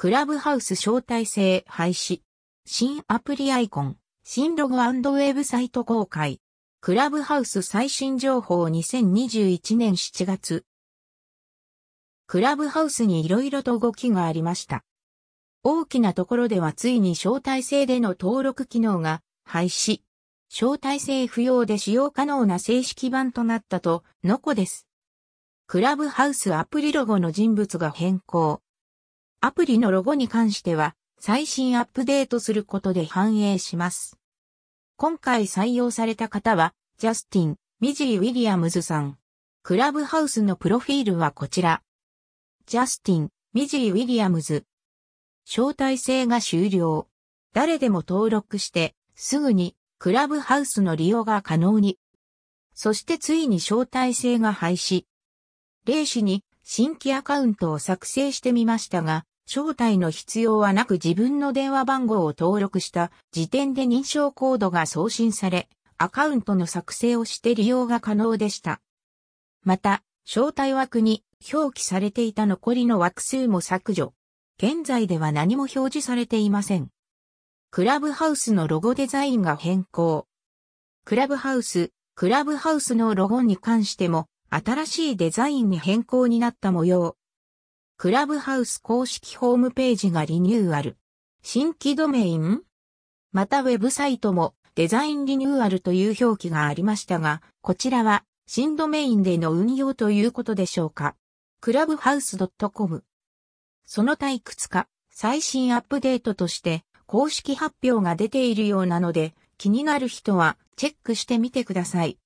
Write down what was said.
クラブハウス招待制廃止。新アプリアイコン、新ロゴウェブサイト公開。クラブハウス最新情報2021年7月。クラブハウスに色々と動きがありました。大きなところではついに招待制での登録機能が廃止。招待制不要で使用可能な正式版となったと、のこです。クラブハウスアプリロゴの人物が変更。アプリのロゴに関しては、最新アップデートすることで反映します。今回採用された方は、ジャスティン、ミジー・ウィリアムズさん。クラブハウスのプロフィールはこちら。ジャスティン、ミジー・ウィリアムズ。招待制が終了。誰でも登録して、すぐにクラブハウスの利用が可能に。そしてついに招待制が廃止。例紙に新規アカウントを作成してみましたが、招待の必要はなく自分の電話番号を登録した時点で認証コードが送信され、アカウントの作成をして利用が可能でした。また、招待枠に表記されていた残りの枠数も削除。現在では何も表示されていません。クラブハウスのロゴデザインが変更。クラブハウス、クラブハウスのロゴに関しても新しいデザインに変更になった模様。クラブハウス公式ホームページがリニューアル。新規ドメイン？またウェブサイトもデザインリニューアルという表記がありましたが、こちらは新ドメインでの運用ということでしょうか？クラブハウス .com。その他いくつか最新アップデートとして公式発表が出ているようなので気になる人はチェックしてみてください。